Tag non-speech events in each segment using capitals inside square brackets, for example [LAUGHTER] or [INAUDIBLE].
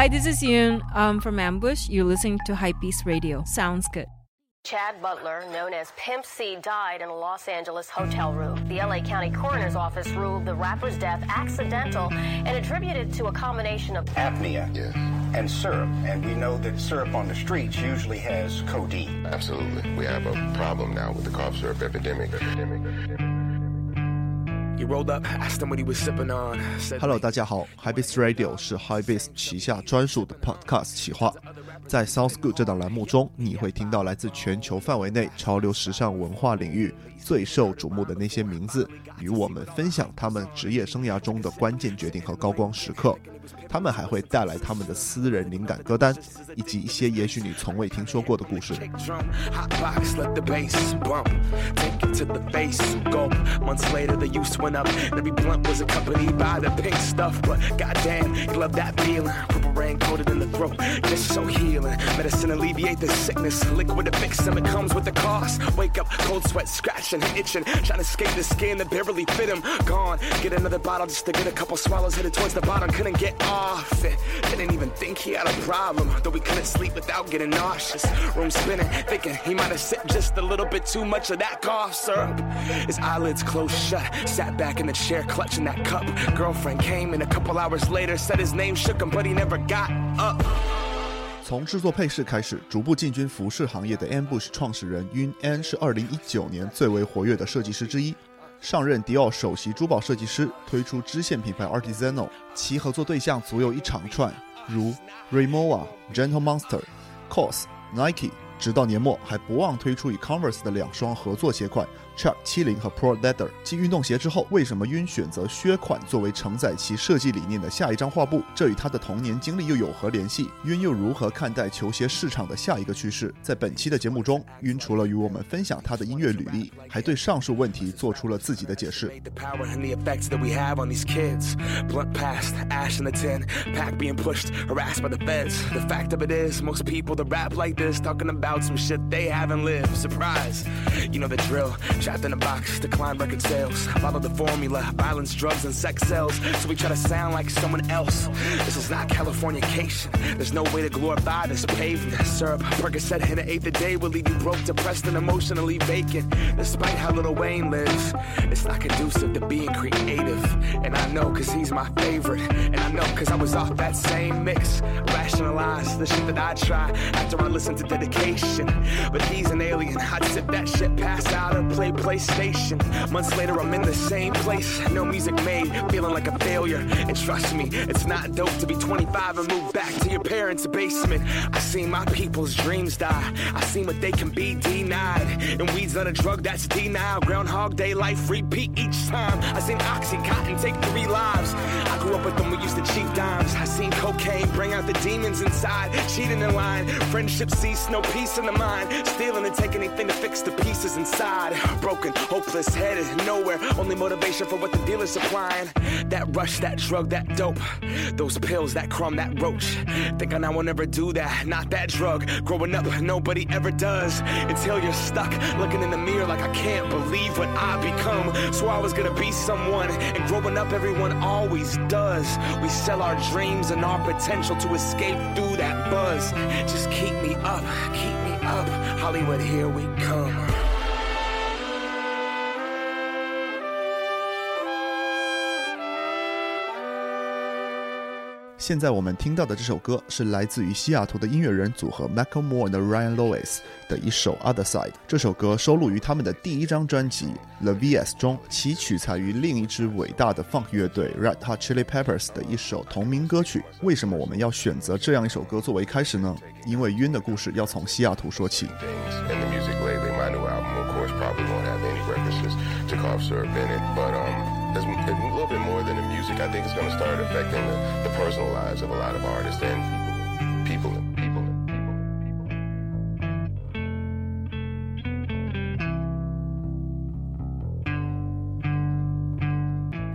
Hi, this is Yoon um, from Ambush. You're listening to Hypebeast Radio. Sounds good. Chad Butler, known as Pimp C, died in a Los Angeles hotel room. The LA County Coroner's Office ruled the rapper's death accidental and attributed to a combination of apnea Yeah, and syrup. And we know that syrup on the streets usually has codeine. Absolutely. We have a problem now with the cough syrup epidemic. epidemic, epidemic. Hello，大家好，Hypebeast Radio 是 Hypebeast 旗下专属的 Podcast 企划。在 Sounds Good 这档栏目中，你会听到来自全球范围内潮流时尚文化领域最受瞩目的那些名字，与我们分享他们职业生涯中的关键决定和高光时刻。他们还会带来他们的私人灵感歌单，以及一些也许你从未听说过的故事。And rain coated in the throat, just so healing. Medicine alleviate the sickness. Liquid to fix them, it comes with the cost. Wake up, cold sweat, scratching, itching. Trying to escape the skin that barely fit him. Gone, get another bottle just to get a couple swallows. Headed towards the bottom, couldn't get off it. Didn't even think he had a problem. Though he couldn't sleep without getting nauseous. Room spinning, thinking he might have sipped just a little bit too much of that cough syrup. His eyelids closed shut, sat back in the chair clutching that cup. Girlfriend came in a couple hours later, said his name shook him, but he never 从制作配饰开始，逐步进军服饰行业的 Ambush 创始人 Yun An 是2019年最为活跃的设计师之一，上任迪奥首席珠宝设计师，推出支线品牌 Artisanal，其合作对象足有一长串，如 Rimowa、Gentle Monster、COS、Nike，直到年末还不忘推出与 Converse 的两双合作鞋款 Chuck 70和 Pro Leather。继运动鞋之后，为什么 Yun 选择靴款作为承载其设计理念的下一张画布？这与他的童年经历又有何联系？Yun 又如何看待球鞋市场的下一个趋势？在本期的节目中，Yun 除了与我们分享他的音乐履历，还对上述问题做出了自己的解释。And. Trapped in a box, decline record sales. Follow the formula, violence, drugs, and sex sells. So we try to sound like someone else. This is not California Californication. There's no way to glorify this pavement. Syrup, Percocet, and an eighth a day will leave you broke, depressed, and emotionally vacant. Despite how Lil Wayne lives, it's not conducive to being creative. And I know cause he's my favorite. And I know cause I was off that same mix. Rationalize the shit that I try after I listen to dedication. But he's an alien. I'd sip that shit, pass out, or play PlayStation. Months later, I'm in the same place. No music made, feeling like a failure. And trust me, it's not dope to be 25 and move back to your parents' basement. I seen my people's dreams die. I seen what they can be denied. And weed's not a drug that's denial. Groundhog Day life repeat each time. I seen Oxycontin take three lives. I grew up with them, we used to cheat dimes. I seen cocaine bring out the demons inside. Cheating in line, friendship cease, no peace in the mind. Stealing and take anything to fix the pieces inside. Broken, hopeless, headed nowhere. Only motivation for what the dealer's supplying. That rush, that drug, that dope. Those pills, that crumb, that roach. Thinking I will never do that, not that drug. Growing up, nobody ever does. Until you're stuck looking in the mirror like I can't believe what I become. Swore I was gonna be someone, and growing up, everyone always does. We sell our dreams and our potential to escape through that buzz. Just keep me up, keep me up. Hollywood, here we come. 现在我们听到的这首歌是来自于西雅图的音乐人组合 Michael Moore 的 Ryan Lewis 的一首 Other Side。这首歌收录于他们的第一张专辑 The VS 中，其取材于另一支伟大的 funk 乐队 Red Hot Chili Peppers 的一首同名歌曲。为什么我们要选择这样一首歌作为开始呢？因为晕的故事要从西雅图说起。I think it's going to start affecting the, the personal lives of a lot of artists and people. People.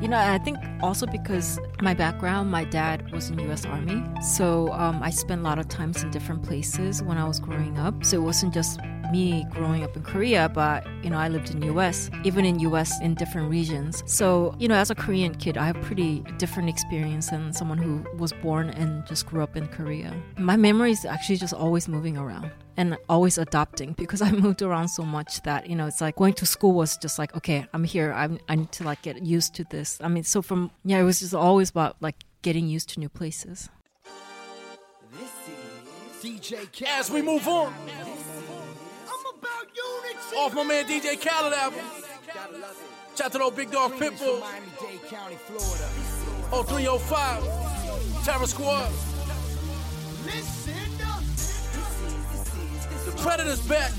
You know, I think also because my background, my dad was in U.S. Army, so um, I spent a lot of times in different places when I was growing up. So it wasn't just me growing up in Korea, but you know, I lived in US, even in US in different regions. So, you know, as a Korean kid, I have pretty different experience than someone who was born and just grew up in Korea. My memory is actually just always moving around and always adopting because [LAUGHS] I moved around so much that, you know, it's like going to school was just like, okay, I'm here. I'm, I need to like get used to this. I mean, so from, yeah, it was just always about like getting used to new places. This is CJ K. As we move on, off my man DJ Khaled album. Shout to old Big Dog Pitbull. 0305, Terror Squad. The Predator's back.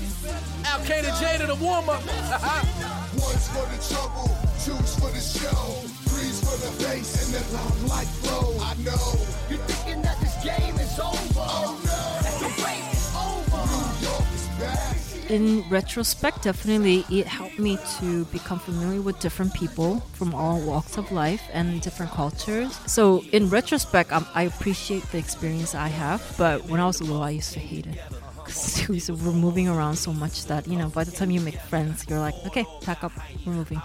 Al Qaeda Jada, the warm up. [LAUGHS] One's for the trouble, two's for the show, three's for the bass and the like flow. I know in retrospect, definitely it helped me to become familiar with different people from all walks of life and different cultures. So, in retrospect, um, I appreciate the experience I have, but when I was little, I used to hate it. Because [LAUGHS] we're moving around so much that, you know, by the time you make friends, you're like, okay, pack up, we're moving.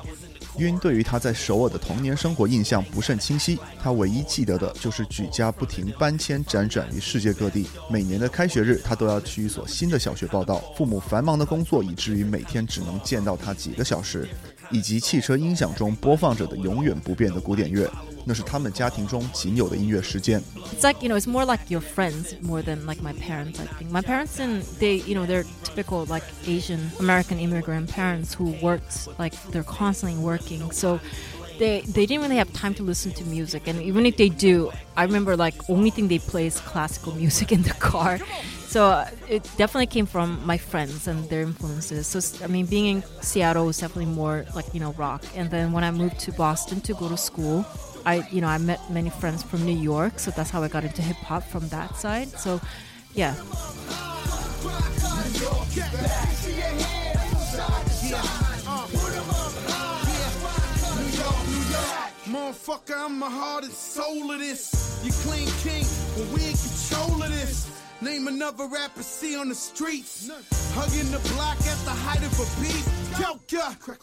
晕对于他在首尔的童年生活印象不甚清晰，他唯一记得的就是举家不停搬迁辗转于世界各地。每年的开学日，他都要去一所新的小学报道。父母繁忙的工作以至于每天只能见到他几个小时，以及汽车音响中播放着的永远不变的古典乐，那是他们家庭中仅有的音乐时间。 It's like you know, it's more like your friends more than like my parents. I think my parents and they, you know, they're typical like Asian American immigrant parents who worked like they're constantly working. So they they didn't really have time to listen to music, and even if they do, I remember like only thing they play is classical [LAUGHS] music in the car. So uh, it definitely came from my friends and their influences. So I mean, being in Seattle was definitely more like you know rock. And then when I moved to Boston to go to school, I you know I met many friends from New York, so that's how I got into hip hop from that side. So yeah, Motherfucker, I'm the heart and soul of this. You clean king, but we in control of this. Name another rapper see on the streets. Hugging the block at the height of a beat. Joker.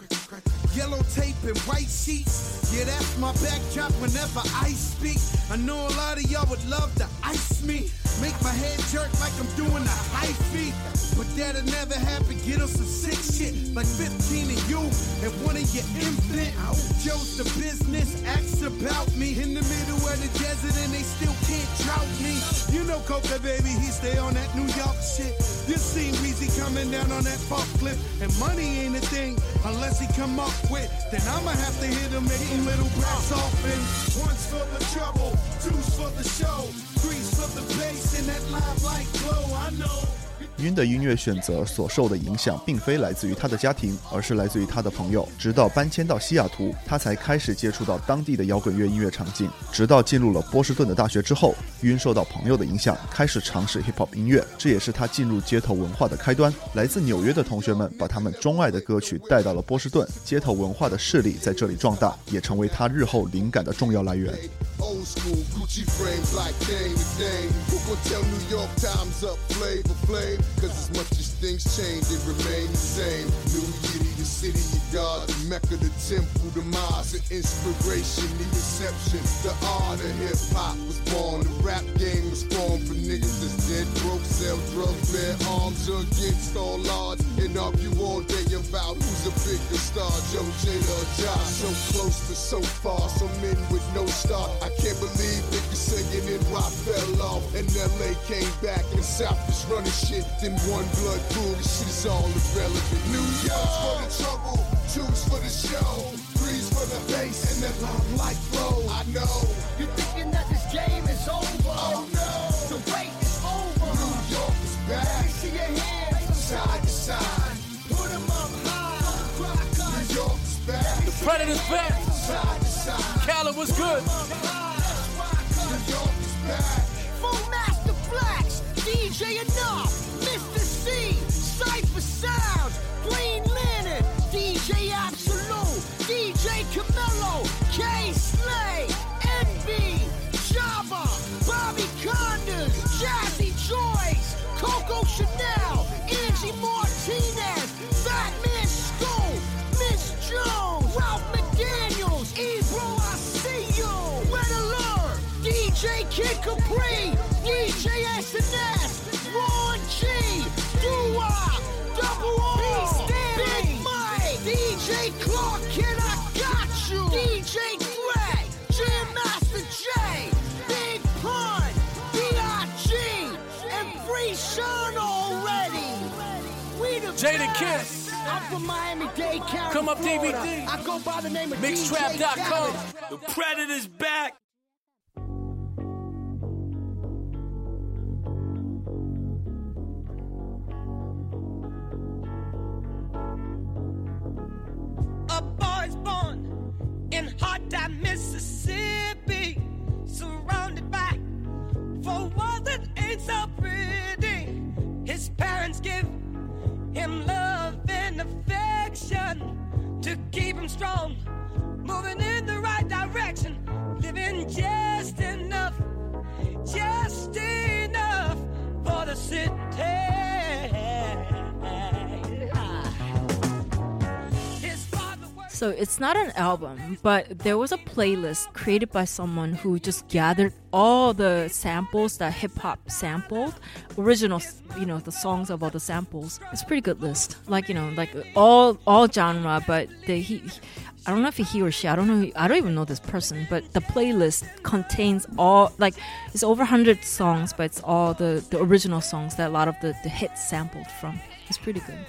Yellow tape and white sheets. Yeah, that's my backdrop whenever I speak. I know a lot of y'all would love to ice me. Make my head jerk like I'm doing a high feet. But that'll never happen. Get us some sick shit. Like 15 of you and one of your infant. Joe's the business. Acts about me. In the middle of the desert and they still can't drought me. You know Coca, baby. He stay on that New York shit. You seen Weezy coming down on that forklift. And money ain't a thing unless he come up with. Then I'ma have to hit him, make him little brass off. And one's for the trouble, two's for the show, three's for the bass and that limelight glow. I know. 晕的音乐选择所受的影响，并非来自于他的家庭，而是来自于他的朋友。直到搬迁到西雅图，他才开始接触到当地的摇滚乐音乐场景。直到进入了波士顿的大学之后，晕受到朋友的影响，开始尝试 hip hop 音乐，这也是他进入街头文化的开端。来自纽约的同学们把他们钟爱的歌曲带到了波士顿，街头文化的势力在这里壮大，也成为他日后灵感的重要来源。Cause as much as things change, it remains the same. New Yiddy, the city of God, Mecca, the temple, the mosque, the inspiration, the exception. The art of hip hop was born. The rap game was formed for niggas that's dead broke, sell drugs, bear arms against all odds, and argue all day about who's a bigger star, Joe Jada or Josh. So close but so far, some men with no start. I can't believe they niggas singing and rock fell off, and LA came back and South is running shit. Then one blood pool, this shit is all irrelevant. New York's for the trouble, two's for bass and long like flow. I know you're thinking that this game is over. Oh no, the wait is over. New York is back. See your hands side to side. Put 'em up high. New York is back. The Predator's back. Side to side. Khaled was good. New York is back. Funkmaster Flex, DJ Enough, Mr. C, Coco Chanel, Angie Martinez, Fat Man Miss Jones, Ralph McDaniels, Ebro, I see you, Red Alert, DJ Kid Capri, DJ SNS, Ron G, Dua, Double R, Big Mike, DJ Clark, Kid, I got you, DJ Jada. Kiss. I'm from Miami-Dade County, Come up, Florida. DVD. I go by the name of Mixtrap.com. The Predator's back. A boy's born in hot time, Mississippi, surrounded by four walls that ain't so pretty. His parents give him love and affection to keep him strong, moving in the right direction, living just enough, just enough for the city. So it's not an album, but there was a playlist created by someone who just gathered all the samples that hip hop sampled, original, you know, the songs of all the samples. It's a pretty good list. Like you know, like all all genre, but the, he. I don't know if he or she. I don't know. I don't even know this person, but the playlist contains all like it's over hundred songs, but it's all the the original songs that a lot of the the hits sampled from. It's pretty good.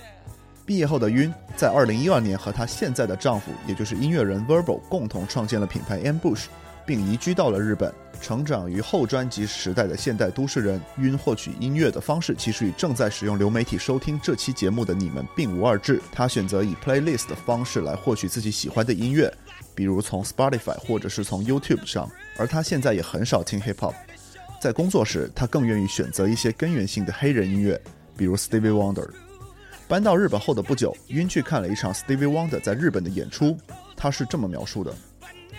毕业后的晕，在二零一二年和她现在的丈夫，也就是音乐人 Verbal 共同创建了品牌 Ambush，并移居到了日本。成长于后专辑时代的现代都市人，晕获取音乐的方式其实与正在使用流媒体收听这期节目的你们并无二致。他选择以 playlist 的方式来获取自己喜欢的音乐，比如从 Spotify 或者是从 YouTube 上。而他现在也很少听 hip hop，在工作时，他更愿意选择一些根源性的黑人音乐，比如 Stevie Wonder。搬到日本后的不久，晕去看了一场 Stevie Wonder 在日本的演出。他是这么描述的：“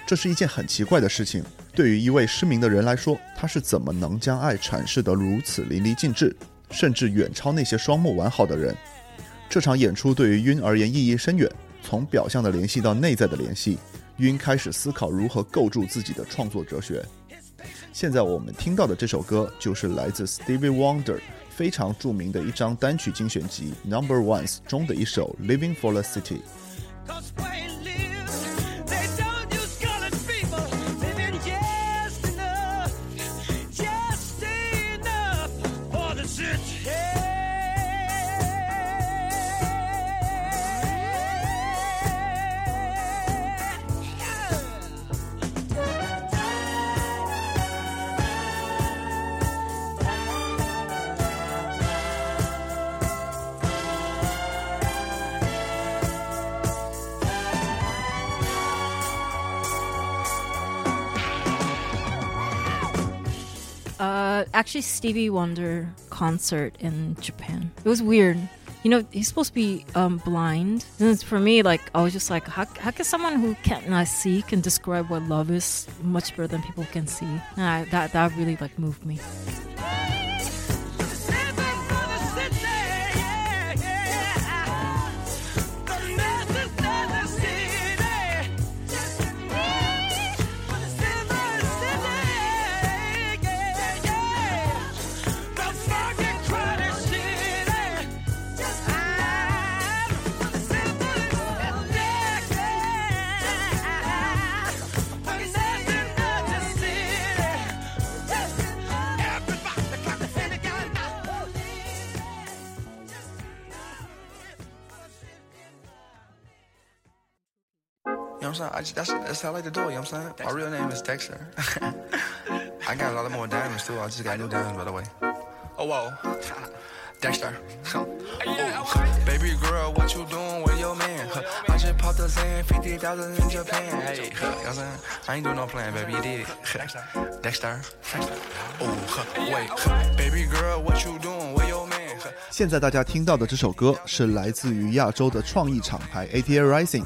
这是一件很奇怪的事情。对于一位失明的人来说，他是怎么能将爱阐释得如此淋漓尽致，甚至远超那些双目完好的人？这场演出对于晕而言意义深远，从表象的联系到内在的联系，晕开始思考如何构筑自己的创作哲学。现在我们听到的这首歌就是来自 Stevie Wonder 非常著名的一张单曲精选集《Number Ones》中的一首《Living for the City》。Actually, Stevie Wonder concert in Japan. It was weird. You know, he's supposed to be um, blind. And for me, like, I was just like, how, how can someone who cannot see can describe what love is much better than people can see? I, that, that really, like, moved me. I just, that's, that's how I like to do it, you know what I'm saying? My real name is Dexter. [LAUGHS] I got a lot more diamonds too. I just got new diamonds, by the way. Oh, whoa. [LAUGHS] Dexter. [LAUGHS] Ooh. Baby girl, what you doing with your man? I just popped a Xan, 50,000 in Japan. You know what I'm saying? I ain't doing no plan, baby, you did it. Dexter. Ooh, wait. Baby girl, what you doing with your man? 现在大家听到的这首歌是来自于亚洲的创意厂牌 88rising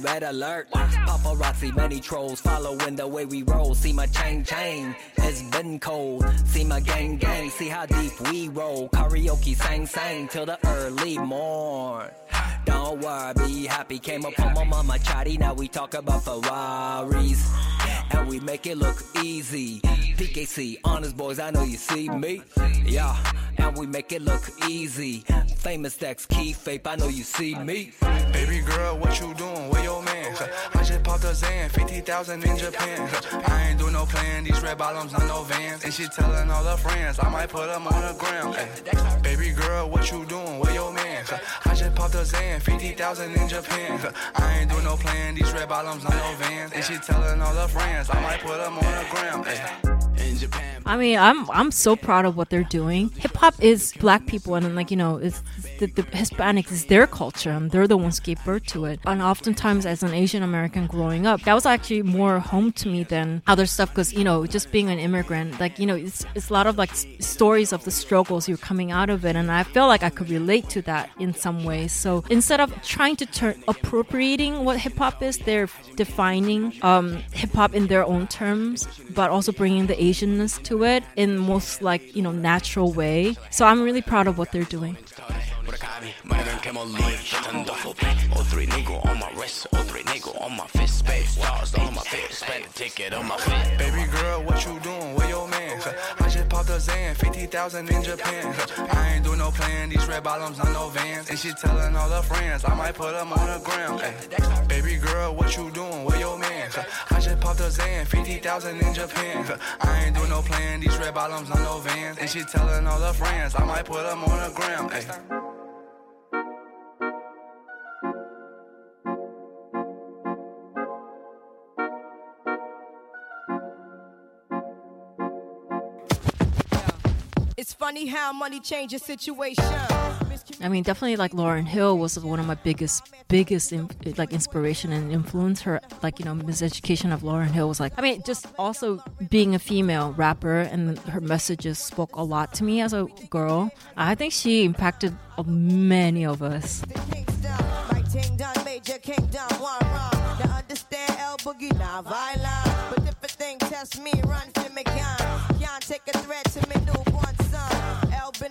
red alert. Paparazzi, many trolls following the way we roll. See my chain, chain. It's been cold. See my gang, gang. See how deep we roll. Karaoke, sang, sang till the early morn. Don't worry, be happy. Came up on my mama chatty. Now we talk about Ferraris. And we make it look easy. PKC, honest boys, I know you see me. Yeah, and we make it look easy. Famous Dex, key fape, I know you see me. Baby girl, what you doing? Where your man? I just popped a Xan, 50,000 in Japan. I ain't doing no plan, these red bottoms on no vans. And she telling all her friends, I might put them on the. Ay. Baby girl, what you doing? Where your man? I just popped a Xan, 50,000 in Japan. I ain't doing no plan, these red bottoms on no vans. And she telling all her friends, I might put them on the. Ay. I mean, I'm I'm so proud of what they're doing. Hip hop is black people, and like you know, it's the, the Hispanics is their culture, and they're the ones gave birth to it. And oftentimes, as an Asian American growing up, that was actually more home to me than other stuff, because you know, just being an immigrant, like you know, it's it's a lot of like stories of the struggles you're coming out of it, and I feel like I could relate to that in some ways. So instead of trying to turn appropriating what hip hop is, they're defining um, hip hop in their own terms, but also bringing the Asianness to it in most like you know natural way. So I'm really proud of what they're doing. All three nigga on my wrist, all three nigga on my fist, space stars on my face, spend a ticket on my feet. Baby girl, what you doing? Where your man? I just popped a Xan, 50,000 in Japan. I ain't doing no plan, these red bottoms on no vans. And she telling all her friends, I might put them on the gram. Baby girl, what you doing? Where your man? I just popped a Xan, 50,000 in Japan. I ain't doing no plan, these red bottoms on no vans. And she telling all her friends, I might put them on the gram. Ay. Funny how money changes situation. I mean, definitely like Lauryn Hill was one of my biggest, biggest in, like inspiration and influence. Her like you know miseducation of Lauryn Hill was like I mean just also being a female rapper and her messages spoke a lot to me as a girl. I think she impacted many of us. My ting done major kingdom one wrong. To understand El Boogie not violent. But if a thing test me, run for me can. Can't take a threat to me newborn son. El been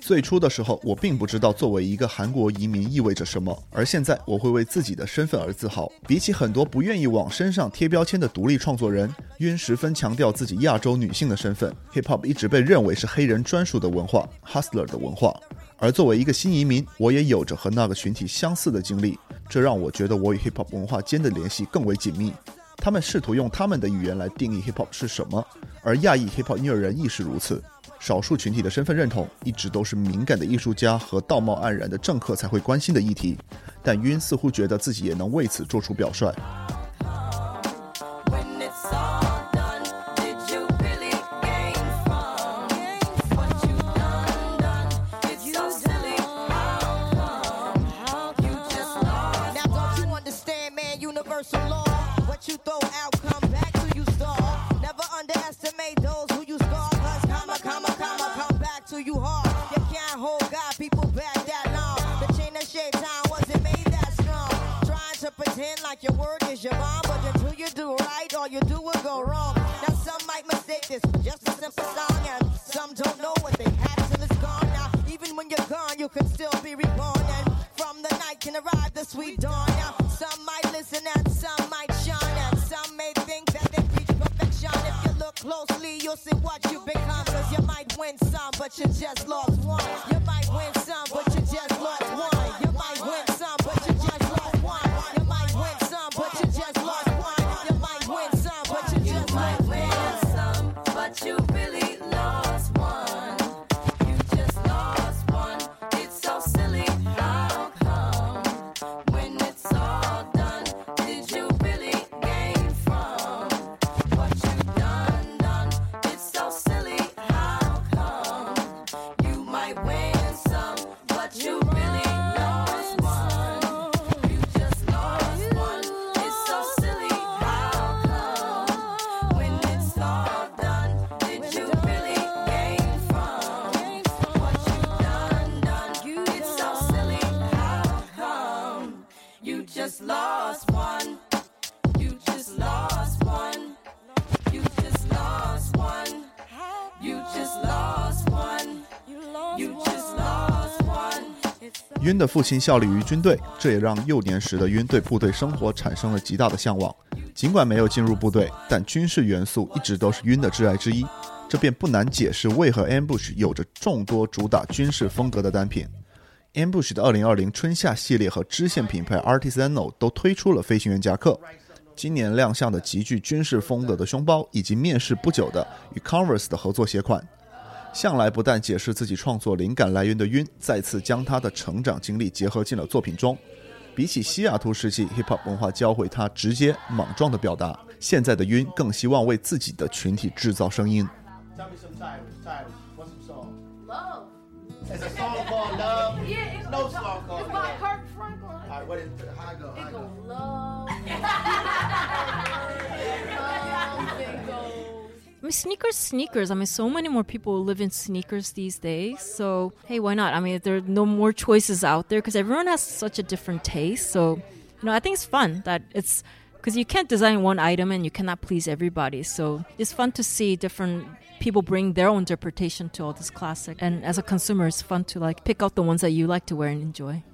最初的时候，我并不知道作为一个韩国移民意味着什么，而现在我会为自己的身份而自豪。比起很多不愿意往身上贴标签的独立创作人，晕十分强调自己亚洲女性的身份。Hip Hop 一直被认为是黑人专属的文化，Hustler 的文化。而作为一个新移民，我也有着和那个群体相似的经历，这让我觉得我与 Hip Hop 文化间的联系更为紧密。他们试图用他们的语言来定义 hip hop 是什么，而亚裔 hip hop 音乐人亦是如此。少数群体的身份认同一直都是敏感的艺术家和道貌岸然的政客才会关心的议题，但晕似乎觉得自己也能为此做出表率。晕的父亲效力于军队，这也让幼年时的晕对部队生活产生了极大的向往。尽管没有进入部队，但军事元素一直都是晕的挚爱之一。这便不难解释为何 Ambush 有着众多主打军事风格的单品。Ambush 的2020春夏系列和支线品牌 Artisanal 都推出了飞行员夹克。今年亮相的极具军事风格的胸包，以及面世不久的与 Converse 的合作鞋款，向来不但解释自己创作灵感来源的晕，再次将他的成长经历结合进了作品中。比起西雅图时期 hip hop 文化教会他直接莽撞的表达，现在的晕更希望为自己的群体制造声音。I mean, sneakers, sneakers. I mean, so many more people live in sneakers these days. So, hey, why not? I mean, there are no more choices out there because everyone has such a different taste. So, you know, I think it's fun that it's because you can't design one item and you cannot please everybody. So, it's fun to see different people bring their own interpretation to all this classic. And as a consumer, it's fun to like pick out the ones that you like to wear and enjoy.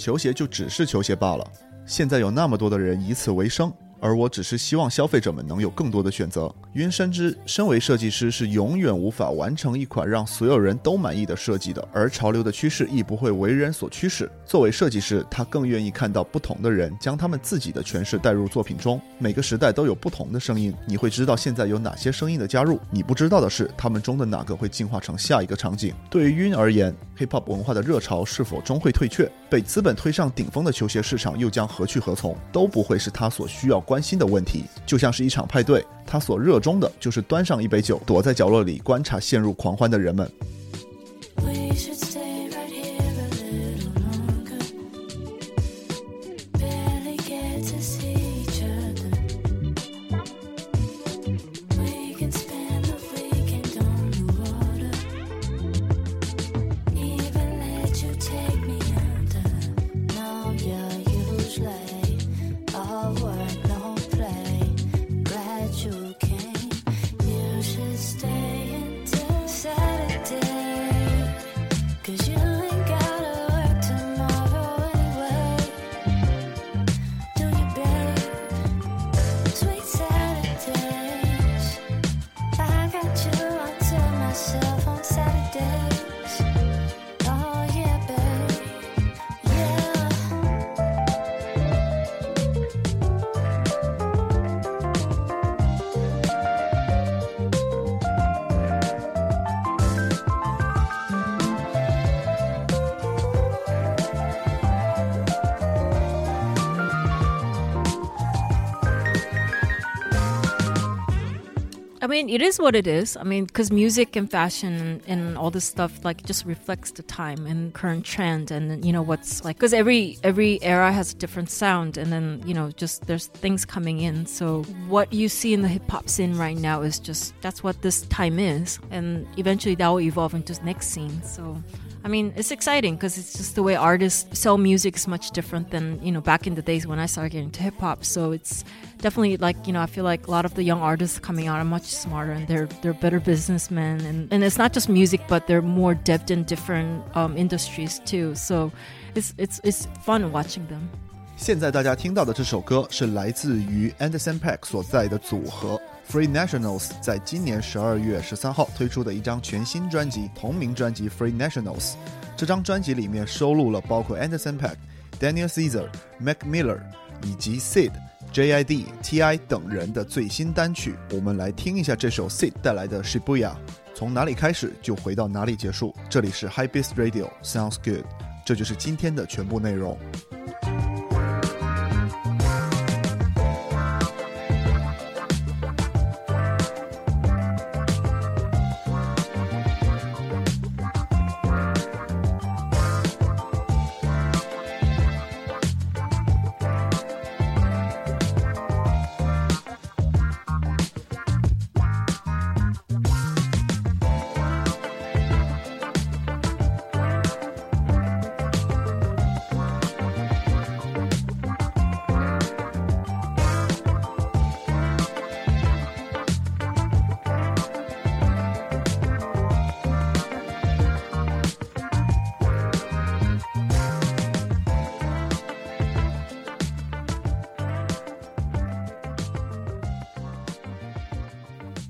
球鞋就只是球鞋罢了。现在有那么多的人以此为生，而我只是希望消费者们能有更多的选择。晕深知，身为设计师是永远无法完成一款让所有人都满意的设计的，而潮流的趋势亦不会为人所驱使。作为设计师，他更愿意看到不同的人将他们自己的诠释带入作品中。每个时代都有不同的声音，你会知道现在有哪些声音的加入。你不知道的是，他们中的哪个会进化成下一个场景。对于晕而言，hip hop 文化的热潮是否终会退却？被资本推上顶峰的球鞋市场又将何去何从？都不会是他所需要关心的问题。就像是一场派对，他所热衷的就是端上一杯酒，躲在角落里观察陷入狂欢的人们。Mean, it is what it is. I mean, because music and fashion and, and all this stuff like just reflects the time and current trend, and you know what's like. Because every every era has a different sound, and then you know just there's things coming in. So what you see in the hip hop scene right now is just that's what this time is, and eventually that will evolve into the next scene. So. I mean, it's exciting because it's just the way artists sell music is much different than you know back in the days when I started getting into hip hop. So it's definitely like you know I feel like a lot of the young artists coming out are much smarter and they're they're better businessmen and and it's not just music but they're more depth in different um, industries too. So it's it's it's fun watching them. 现在大家听到的这首歌是来自于 Anderson Paak 所在的组合 Free Nationals 在今年十二月十三号推出的一张全新专辑，同名专辑 Free Nationals。这张专辑里面收录了包括 Anderson Paak、Daniel Caesar、Mac Miller 以及 Sid、JID、Ti 等人的最新单曲。我们来听一下这首 Sid 带来的 Shibuya，从哪里开始就回到哪里结束。这里是 High Beast Radio，Sounds Good。这就是今天的全部内容。